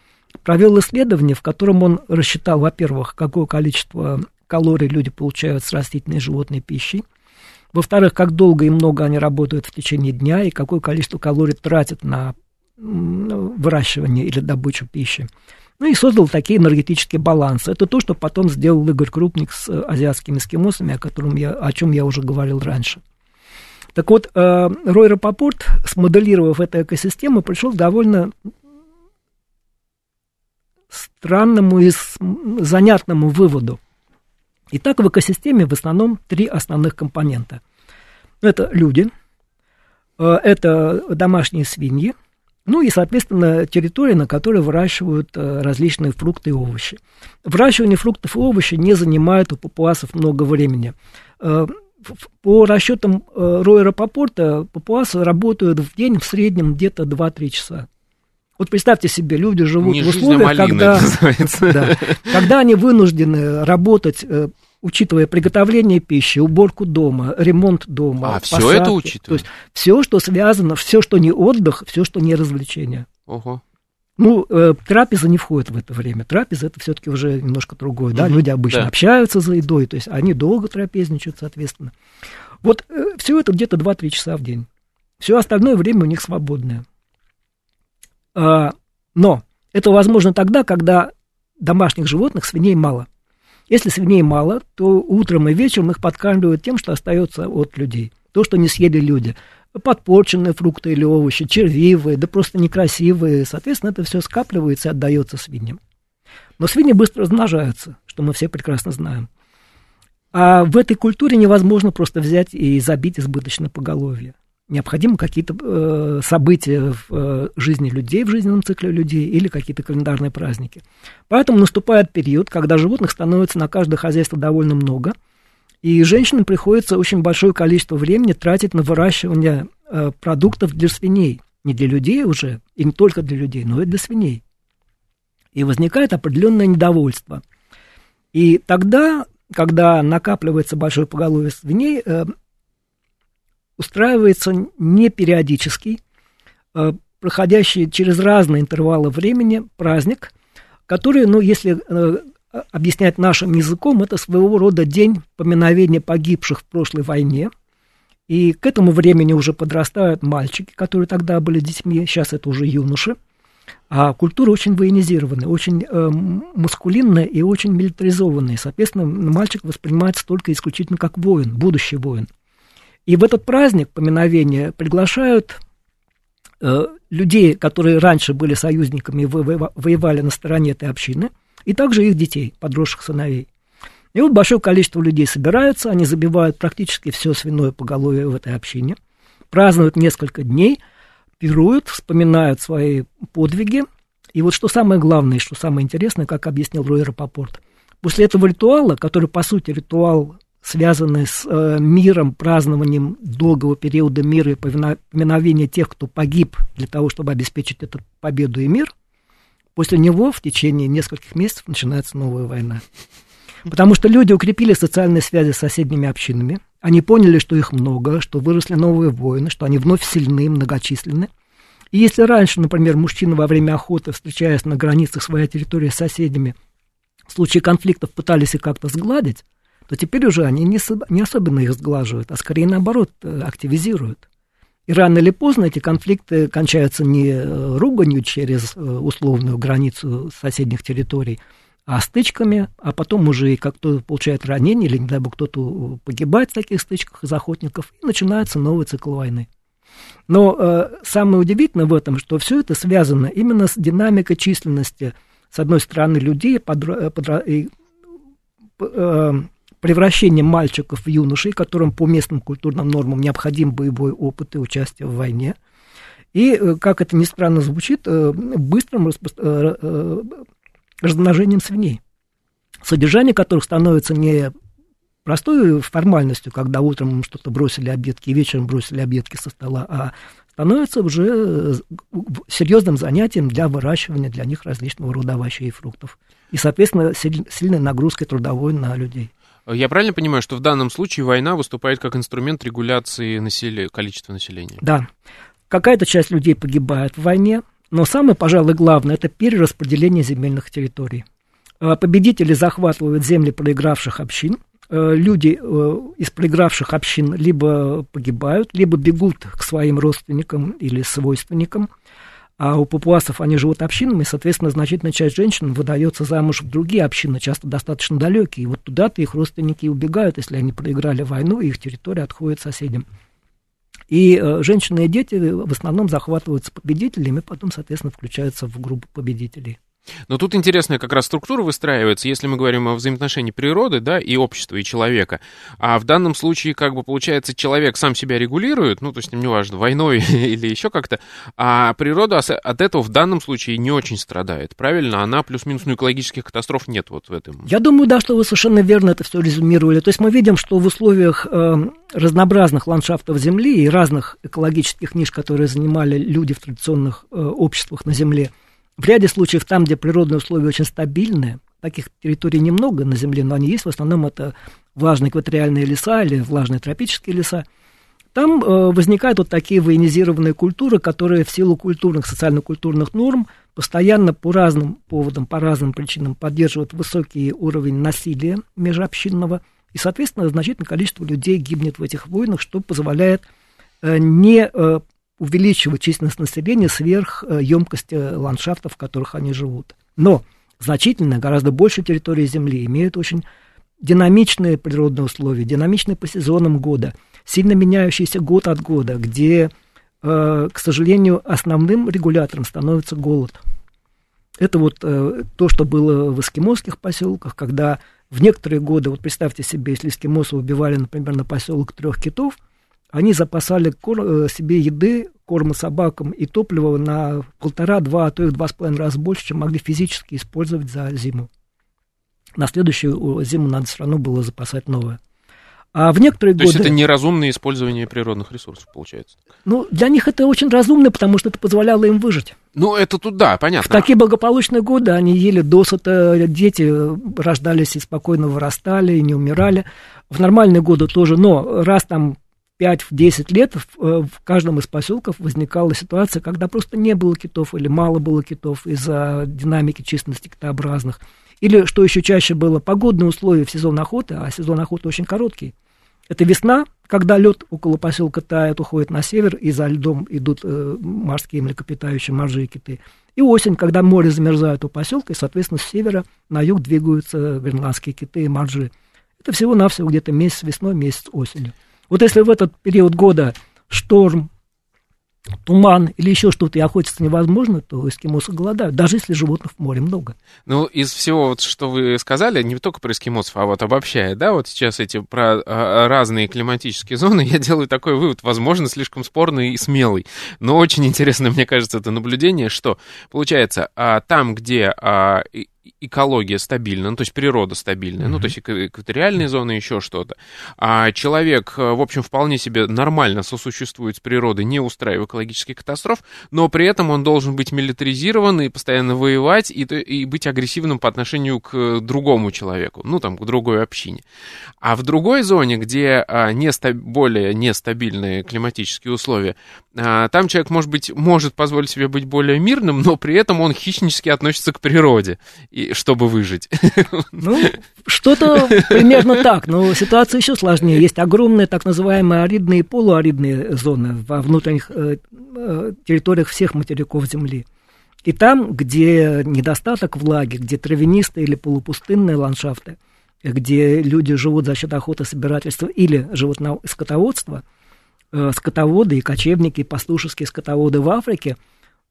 провел исследование, в котором он рассчитал, во-первых, какое количество калорий люди получают с растительной и животной пищей, во-вторых, как долго и много они работают в течение дня и какое количество калорий тратят на выращивание или добычу пищи. Ну и создал такие энергетические балансы. Это то, что потом сделал Игорь Крупник с э, азиатскими эскимосами, о, котором я, о чем я уже говорил раньше. Так вот, э, Рой Рапопорт, смоделировав эту экосистему, пришел к довольно странному и занятному выводу. Итак, в экосистеме в основном три основных компонента. Это люди, э, это домашние свиньи – ну и, соответственно, территория, на которой выращивают э, различные фрукты и овощи. Выращивание фруктов и овощей не занимает у папуасов много времени. Э, по расчетам Роя Попорта, папуасы работают в день в среднем где-то 2-3 часа. Вот представьте себе, люди живут не в условиях, когда, <laughs> да, когда они вынуждены работать учитывая приготовление пищи, уборку дома, ремонт дома. А, посадки, все это учитывая? То есть все, что связано, все, что не отдых, все, что не развлечение. Ого. Ну, э, трапеза не входит в это время. Трапеза это все-таки уже немножко другое. Да? Люди обычно да. общаются за едой, то есть они долго трапезничают, соответственно. Вот э, все это где-то 2-3 часа в день. Все остальное время у них свободное. А, но это возможно тогда, когда домашних животных, свиней мало. Если свиней мало, то утром и вечером их подкармливают тем, что остается от людей. То, что не съели люди. Подпорченные фрукты или овощи, червивые, да просто некрасивые. Соответственно, это все скапливается и отдается свиньям. Но свиньи быстро размножаются, что мы все прекрасно знаем. А в этой культуре невозможно просто взять и забить избыточное поголовье необходимы какие-то э, события в э, жизни людей, в жизненном цикле людей или какие-то календарные праздники. Поэтому наступает период, когда животных становится на каждое хозяйство довольно много, и женщинам приходится очень большое количество времени тратить на выращивание э, продуктов для свиней. Не для людей уже, и не только для людей, но и для свиней. И возникает определенное недовольство. И тогда, когда накапливается большое поголовье свиней, э, устраивается не периодический, э, проходящий через разные интервалы времени праздник, который, ну, если э, объяснять нашим языком, это своего рода день поминовения погибших в прошлой войне. И к этому времени уже подрастают мальчики, которые тогда были детьми, сейчас это уже юноши. А культура очень военизированная, очень э, маскулинная и очень милитаризованная. Соответственно, мальчик воспринимается только исключительно как воин, будущий воин. И в этот праздник поминовения приглашают э, людей, которые раньше были союзниками и воевали на стороне этой общины, и также их детей, подросших сыновей. И вот большое количество людей собираются, они забивают практически все свиное поголовье в этой общине, празднуют несколько дней, пируют, вспоминают свои подвиги. И вот что самое главное, что самое интересное, как объяснил Рой Рапопорт, после этого ритуала, который, по сути, ритуал связанные с э, миром, празднованием долгого периода мира и поминовения тех, кто погиб для того, чтобы обеспечить эту победу и мир, после него в течение нескольких месяцев начинается новая война. Потому что люди укрепили социальные связи с соседними общинами, они поняли, что их много, что выросли новые войны, что они вновь сильны, многочисленны. И если раньше, например, мужчины во время охоты, встречаясь на границах своей территории с соседями, в случае конфликтов пытались их как-то сгладить, то теперь уже они не, не особенно их сглаживают, а скорее наоборот э, активизируют. И рано или поздно эти конфликты кончаются не э, руганью через э, условную границу соседних территорий, а стычками, а потом уже как кто получает ранение, или, не дай бог, кто-то погибает в таких стычках из охотников, и начинается новый цикл войны. Но э, самое удивительное в этом, что все это связано именно с динамикой численности, с одной стороны, людей, подра, подра, и, э, превращением мальчиков в юношей, которым по местным культурным нормам необходим боевой опыт и участие в войне. И, э, как это ни странно звучит, э, быстрым распро... Э, размножением свиней, содержание которых становится не простой формальностью, когда утром что-то бросили обедки и вечером бросили обедки со стола, а становится уже серьезным занятием для выращивания для них различного рода овощей и фруктов. И, соответственно, сильной нагрузкой трудовой на людей. Я правильно понимаю, что в данном случае война выступает как инструмент регуляции населения, количества населения? Да. Какая-то часть людей погибает в войне, но самое, пожалуй, главное – это перераспределение земельных территорий. А, победители захватывают земли проигравших общин, э, люди э, из проигравших общин либо погибают, либо бегут к своим родственникам или свойственникам, а у папуасов они живут общинами, соответственно, значительная часть женщин выдается замуж в другие общины, часто достаточно далекие. И вот туда-то их родственники убегают, если они проиграли войну, и их территория отходит соседям. И э, женщины и дети в основном захватываются победителями, потом, соответственно, включаются в группу победителей. Но тут интересная как раз структура выстраивается, если мы говорим о взаимоотношении природы, да, и общества, и человека. А в данном случае, как бы, получается, человек сам себя регулирует, ну, то есть, неважно, войной <laughs> или еще как-то, а природа от этого в данном случае не очень страдает, правильно? Она плюс-минус, ну, экологических катастроф нет вот в этом. Я думаю, да, что вы совершенно верно это все резюмировали. То есть мы видим, что в условиях э, разнообразных ландшафтов Земли и разных экологических ниш, которые занимали люди в традиционных э, обществах на Земле, в ряде случаев там, где природные условия очень стабильные, таких территорий немного на Земле, но они есть, в основном это влажные экваториальные леса или влажные тропические леса, там э, возникают вот такие военизированные культуры, которые в силу культурных, социально-культурных норм постоянно по разным поводам, по разным причинам поддерживают высокий уровень насилия межобщинного, и, соответственно, значительное количество людей гибнет в этих войнах, что позволяет э, не э, увеличивать численность населения сверх э, емкости ландшафтов, в которых они живут. Но значительно, гораздо больше территории Земли имеют очень динамичные природные условия, динамичные по сезонам года, сильно меняющиеся год от года, где, э, к сожалению, основным регулятором становится голод. Это вот э, то, что было в эскимосских поселках, когда в некоторые годы, вот представьте себе, если эскимосы убивали, например, на поселок трех китов – они запасали кор, э, себе еды, корма собакам и топлива на полтора-два, а то и в два с половиной раза больше, чем могли физически использовать за зиму. На следующую зиму надо все равно было запасать новое. А в некоторые То годы... есть это неразумное использование природных ресурсов, получается? Ну, для них это очень разумно, потому что это позволяло им выжить. Ну, это тут да, понятно. В такие благополучные годы они ели досыта, дети рождались и спокойно вырастали, и не умирали. В нормальные годы тоже, но раз там 5-10 лет в, э, в каждом из поселков возникала ситуация, когда просто не было китов или мало было китов из-за динамики численности китообразных. Или, что еще чаще было, погодные условия в сезон охоты, а сезон охоты очень короткий. Это весна, когда лед около поселка тает, уходит на север, и за льдом идут э, морские млекопитающие, моржи и киты. И осень, когда море замерзает у поселка, и, соответственно, с севера на юг двигаются гренландские киты и моржи. Это всего-навсего где-то месяц весной, месяц осенью. Вот если в этот период года шторм, туман или еще что-то, и охотиться невозможно, то эскимосы голодают, даже если животных в море много. Ну, из всего, вот, что вы сказали, не только про эскимосов, а вот обобщая, да, вот сейчас эти про а, разные климатические зоны, <laughs> я делаю такой вывод, возможно, слишком спорный и смелый, но очень интересно, мне кажется, это наблюдение, что, получается, а, там, где а, экология стабильна, ну, то есть природа стабильная, mm-hmm. ну, то есть экваториальные зоны, еще что-то. А человек, э, в общем, вполне себе нормально сосуществует с природой, не устраивая экологических катастроф, но при этом он должен быть милитаризирован и постоянно воевать, и, и быть агрессивным по отношению к другому человеку, ну, там, к другой общине. А в другой зоне, где а, неста- более нестабильные климатические условия, там человек, может быть, может позволить себе быть более мирным, но при этом он хищнически относится к природе и, чтобы выжить. Ну, что-то примерно так, но ситуация еще сложнее. Есть огромные так называемые аридные и полуаридные зоны во внутренних э, э, территориях всех материков Земли. И там, где недостаток влаги, где травянистые или полупустынные ландшафты, где люди живут за счет охоты, собирательства или животного скотоводства, э, скотоводы и кочевники, и пастушеские скотоводы в Африке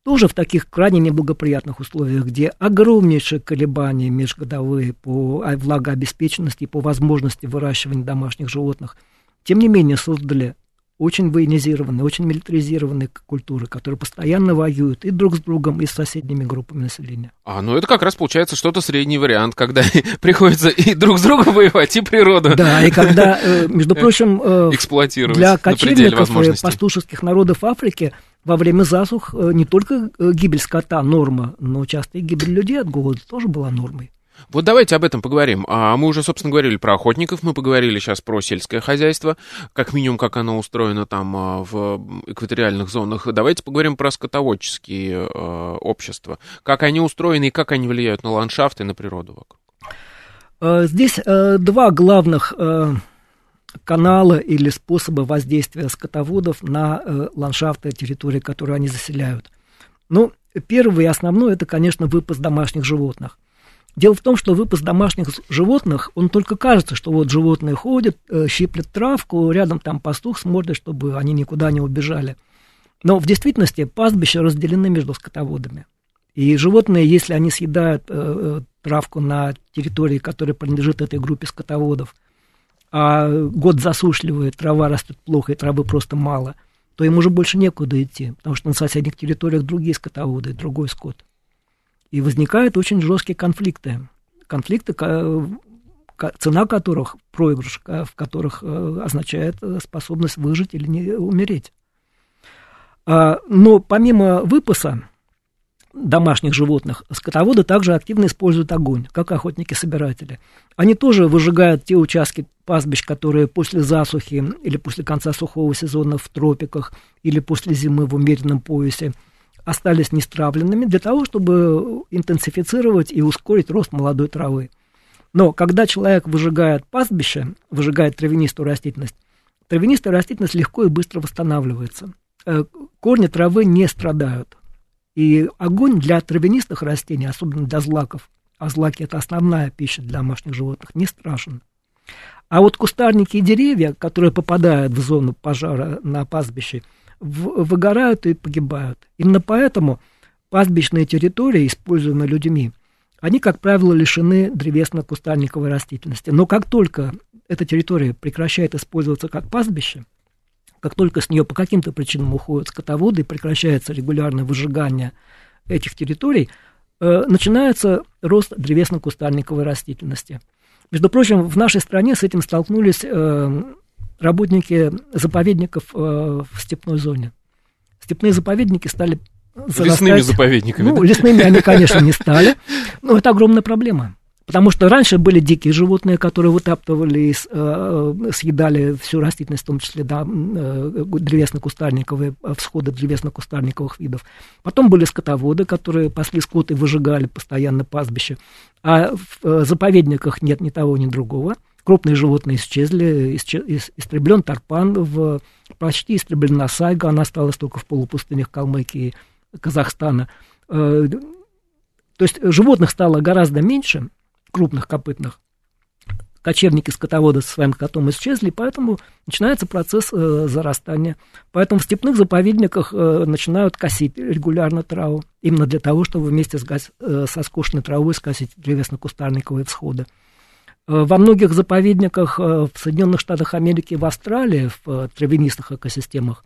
тоже в таких крайне неблагоприятных условиях, где огромнейшие колебания межгодовые по влагообеспеченности и по возможности выращивания домашних животных, тем не менее создали очень военизированные, очень милитаризированные культуры, которые постоянно воюют и друг с другом, и с соседними группами населения. А, ну это как раз получается что-то средний вариант, когда <laughs> приходится и друг с другом воевать, и природу. Да, и когда, э, <laughs> между прочим, э, эксплуатировать для кочевников и пастушеских народов Африки во время засух э, не только гибель скота норма, но часто и гибель людей от голода тоже была нормой. Вот давайте об этом поговорим. А мы уже, собственно, говорили про охотников, мы поговорили сейчас про сельское хозяйство, как минимум, как оно устроено там а, в экваториальных зонах. Давайте поговорим про скотоводческие э, общества. Как они устроены и как они влияют на ландшафт и на природу вокруг. Э, здесь э, два главных э, канала или способа воздействия скотоводов на э, ландшафты территории, которые они заселяют. Ну, первый и основной это, конечно, выпас домашних животных. Дело в том, что выпас домашних животных, он только кажется, что вот животные ходят, э, щиплют травку, рядом там пастух смотрит, чтобы они никуда не убежали. Но в действительности пастбища разделены между скотоводами. И животные, если они съедают э, э, травку на территории, которая принадлежит этой группе скотоводов, а год засушливает, трава растет плохо, и травы просто мало, то им уже больше некуда идти, потому что на соседних территориях другие скотоводы, другой скот. И возникают очень жесткие конфликты. Конфликты, цена которых, проигрыш, в которых э, означает э, способность выжить или не умереть. А, но помимо выпаса домашних животных, скотоводы также активно используют огонь, как охотники-собиратели. Они тоже выжигают те участки пастбищ, которые после засухи или после конца сухого сезона в тропиках или после зимы в умеренном поясе – остались нестравленными для того, чтобы интенсифицировать и ускорить рост молодой травы. Но когда человек выжигает пастбище, выжигает травянистую растительность, травянистая растительность легко и быстро восстанавливается. Э, корни травы не страдают. И огонь для травянистых растений, особенно для злаков, а злаки это основная пища для домашних животных, не страшен. А вот кустарники и деревья, которые попадают в зону пожара на пастбище – выгорают и погибают. Именно поэтому пастбищные территории, используемые людьми, они, как правило, лишены древесно-кустарниковой растительности. Но как только эта территория прекращает использоваться как пастбище, как только с нее по каким-то причинам уходят скотоводы и прекращается регулярное выжигание этих территорий, э, начинается рост древесно-кустарниковой растительности. Между прочим, в нашей стране с этим столкнулись э, работники заповедников э, в степной зоне. Степные заповедники стали зарастать... Лесными заповедниками. Ну, да? лесными они, конечно, не стали. <laughs> Но это огромная проблема. Потому что раньше были дикие животные, которые вытаптывали и э, съедали всю растительность, в том числе да, э, древесно-кустарниковые, всходы древесно-кустарниковых видов. Потом были скотоводы, которые пасли скот и выжигали постоянно пастбище. А в заповедниках нет ни того, ни другого крупные животные исчезли, истреблен тарпан, в, почти истреблена сайга, она осталась только в полупустынях Калмыкии, Казахстана. Э, то есть животных стало гораздо меньше, крупных копытных, кочевники скотоводы со своим котом исчезли, поэтому начинается процесс э, зарастания. Поэтому в степных заповедниках э, начинают косить регулярно траву, именно для того, чтобы вместе с, со скошенной травой скосить древесно-кустарниковые всходы. Э, во многих заповедниках э, в Соединенных Штатах Америки и в Австралии, в э, травянистых экосистемах,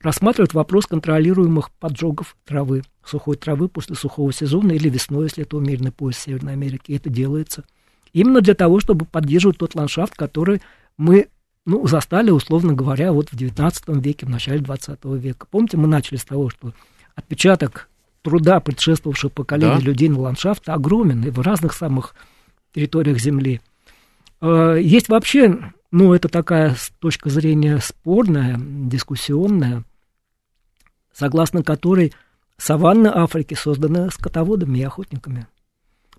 рассматривают вопрос контролируемых поджогов травы, сухой травы после сухого сезона или весной, если это умеренный пояс Северной Америки. И это делается именно для того, чтобы поддерживать тот ландшафт, который мы ну, застали, условно говоря, вот в XIX веке, в начале XX века. Помните, мы начали с того, что отпечаток труда предшествовавшего поколения да. людей на ландшафт огромен и в разных самых территориях Земли – есть вообще, ну, это такая с точки зрения спорная, дискуссионная, согласно которой саванны Африки созданы скотоводами и охотниками.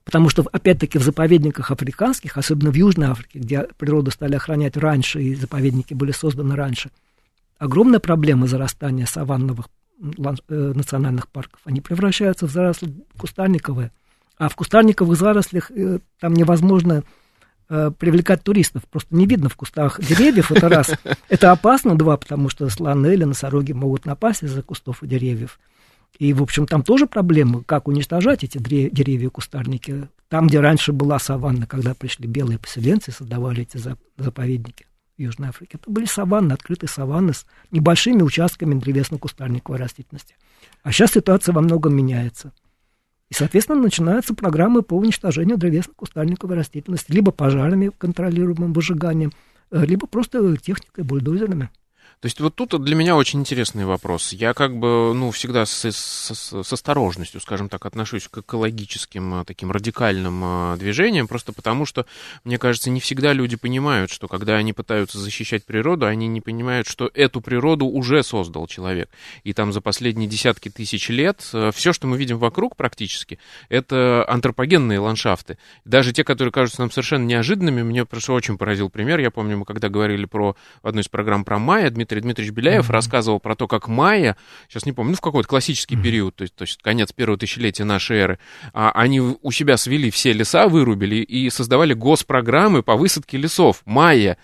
Потому что, опять-таки, в заповедниках африканских, особенно в Южной Африке, где природу стали охранять раньше, и заповедники были созданы раньше, огромная проблема зарастания саванновых э, национальных парков. Они превращаются в заросли кустарниковые. А в кустарниковых зарослях э, там невозможно привлекать туристов. Просто не видно в кустах деревьев, это раз. <laughs> Это опасно, два, потому что слоны или носороги могут напасть из-за кустов и деревьев. И, в общем, там тоже проблемы, как уничтожать эти деревья и кустарники. Там, где раньше была саванна, когда пришли белые поселенцы, создавали эти заповедники в Южной Африке. Это были саванны, открытые саванны с небольшими участками древесно-кустарниковой растительности. А сейчас ситуация во многом меняется. И, соответственно, начинаются программы по уничтожению древесно-кустарниковой растительности либо пожарами, контролируемым выжиганием, э, либо просто техникой, бульдозерами. То есть вот тут для меня очень интересный вопрос. Я как бы, ну, всегда с, с, с осторожностью, скажем так, отношусь к экологическим а, таким радикальным а, движениям, просто потому что, мне кажется, не всегда люди понимают, что когда они пытаются защищать природу, они не понимают, что эту природу уже создал человек. И там за последние десятки тысяч лет а, все, что мы видим вокруг практически, это антропогенные ландшафты. Даже те, которые кажутся нам совершенно неожиданными, мне просто очень поразил пример. Я помню, мы когда говорили про одну из программ про майя, Дмитрий Дмитриевич Беляев mm-hmm. рассказывал про то, как майя, сейчас не помню, ну, в какой-то классический mm-hmm. период, то есть, то есть конец первого тысячелетия нашей эры, а, они у себя свели все леса, вырубили и создавали госпрограммы по высадке лесов. Майя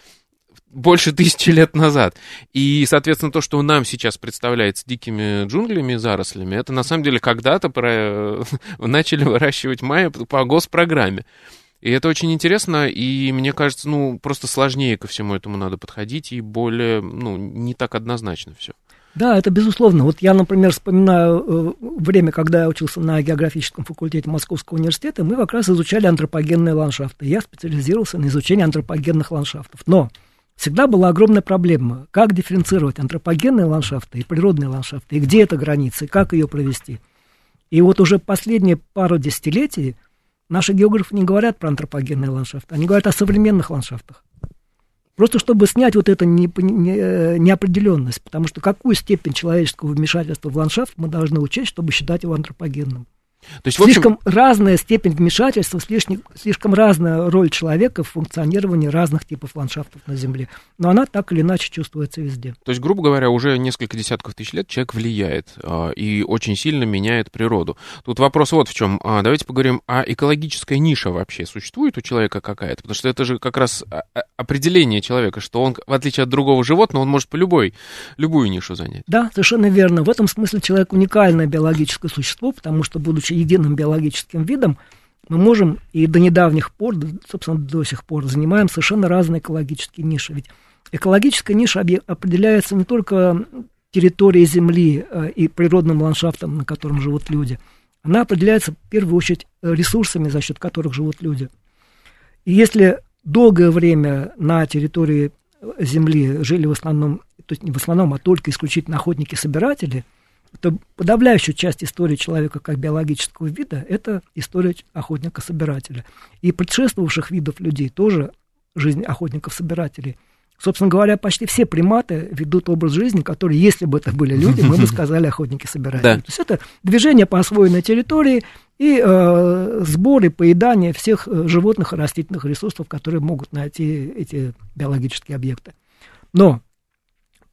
больше тысячи лет назад. И, соответственно, то, что нам сейчас представляется дикими джунглями, зарослями, это на самом деле когда-то про... <laughs> начали выращивать майя по госпрограмме. И это очень интересно, и мне кажется, ну, просто сложнее ко всему этому надо подходить, и более, ну, не так однозначно все. Да, это безусловно. Вот я, например, вспоминаю э, время, когда я учился на географическом факультете Московского университета, мы как раз изучали антропогенные ландшафты. Я специализировался на изучении антропогенных ландшафтов. Но всегда была огромная проблема, как дифференцировать антропогенные ландшафты и природные ландшафты, и где эта граница, и как ее провести. И вот уже последние пару десятилетий Наши географы не говорят про антропогенные ландшафты, они говорят о современных ландшафтах. Просто чтобы снять вот эту э, неопределенность, потому что какую степень человеческого вмешательства в ландшафт мы должны учесть, чтобы считать его антропогенным. То есть, слишком общем... разная степень вмешательства, слишком, слишком разная роль человека в функционировании разных типов ландшафтов на Земле. Но она так или иначе чувствуется везде. То есть, грубо говоря, уже несколько десятков тысяч лет человек влияет а, и очень сильно меняет природу. Тут вопрос вот в чем. А, давайте поговорим, а экологическая ниша вообще существует у человека какая-то? Потому что это же как раз а, а, определение человека, что он, в отличие от другого животного, он может по любой, любую нишу занять. Да, совершенно верно. В этом смысле человек уникальное биологическое существо, потому что, будучи единым биологическим видом, мы можем и до недавних пор, собственно, до сих пор занимаем совершенно разные экологические ниши. Ведь экологическая ниша определяется не только территорией Земли э, и природным ландшафтом, на котором живут люди, она определяется в первую очередь ресурсами, за счет которых живут люди. И если долгое время на территории Земли жили в основном, то есть не в основном, а только исключительно охотники-собиратели – то подавляющая часть истории человека как биологического вида – это история охотника-собирателя. И предшествовавших видов людей тоже жизнь охотников-собирателей. Собственно говоря, почти все приматы ведут образ жизни, который, если бы это были люди, мы бы <laughs> сказали охотники-собиратели. Да. То есть это движение по освоенной территории и э, сбор и поедание всех э, животных и растительных ресурсов, которые могут найти эти биологические объекты. Но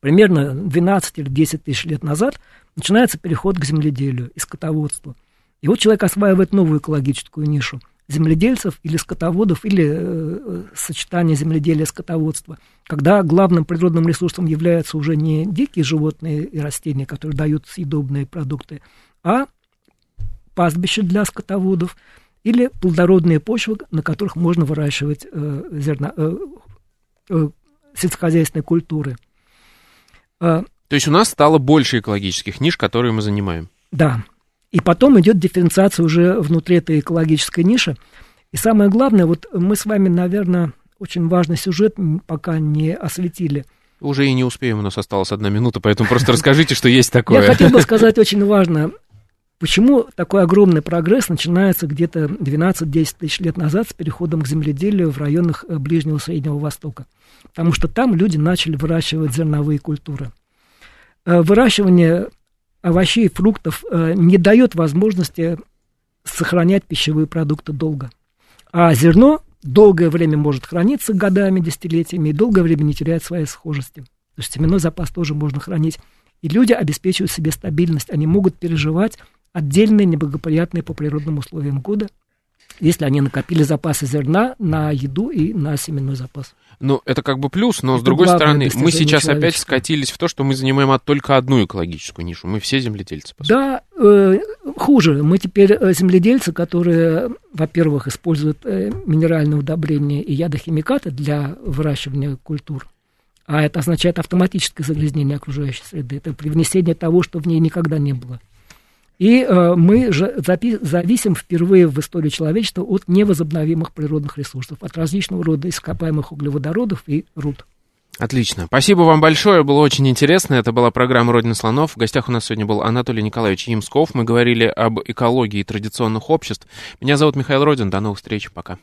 примерно 12 или 10 тысяч лет назад начинается переход к земледелию и скотоводству. И вот человек осваивает новую экологическую нишу земледельцев или скотоводов, или э, сочетание земледелия и скотоводства, когда главным природным ресурсом являются уже не дикие животные и растения, которые дают съедобные продукты, а пастбища для скотоводов или плодородные почвы, на которых можно выращивать э, зерна, э, э, сельскохозяйственные культуры. А то есть у нас стало больше экологических ниш, которые мы занимаем. Да. И потом идет дифференциация уже внутри этой экологической ниши. И самое главное, вот мы с вами, наверное, очень важный сюжет пока не осветили. Уже и не успеем, у нас осталась одна минута, поэтому просто расскажите, что есть <laughs> такое. Я хотел бы <laughs> сказать очень важно, почему такой огромный прогресс начинается где-то 12-10 тысяч лет назад с переходом к земледелию в районах э, Ближнего и Среднего Востока. Потому что там люди начали выращивать зерновые культуры. Э, выращивание овощей и фруктов э, не дает возможности сохранять пищевые продукты долго. А зерно долгое время может храниться годами, десятилетиями, и долгое время не теряет своей схожести. То есть семенной запас тоже можно хранить. И люди обеспечивают себе стабильность. Они могут переживать отдельные неблагоприятные по природным условиям года если они накопили запасы зерна на еду и на семенной запас. Ну, это как бы плюс, но, это с другой стороны, мы сейчас опять скатились в то, что мы занимаем только одну экологическую нишу. Мы все земледельцы. Да, э, хуже. Мы теперь э, земледельцы, которые, во-первых, используют э, минеральные удобрения и ядохимикаты для выращивания культур. А это означает автоматическое загрязнение окружающей среды. Это привнесение того, что в ней никогда не было. И э, мы же зависим впервые в истории человечества от невозобновимых природных ресурсов, от различного рода ископаемых углеводородов и руд. Отлично. Спасибо вам большое, было очень интересно. Это была программа «Родина слонов». В гостях у нас сегодня был Анатолий Николаевич Ямсков. Мы говорили об экологии традиционных обществ. Меня зовут Михаил Родин. До новых встреч. Пока.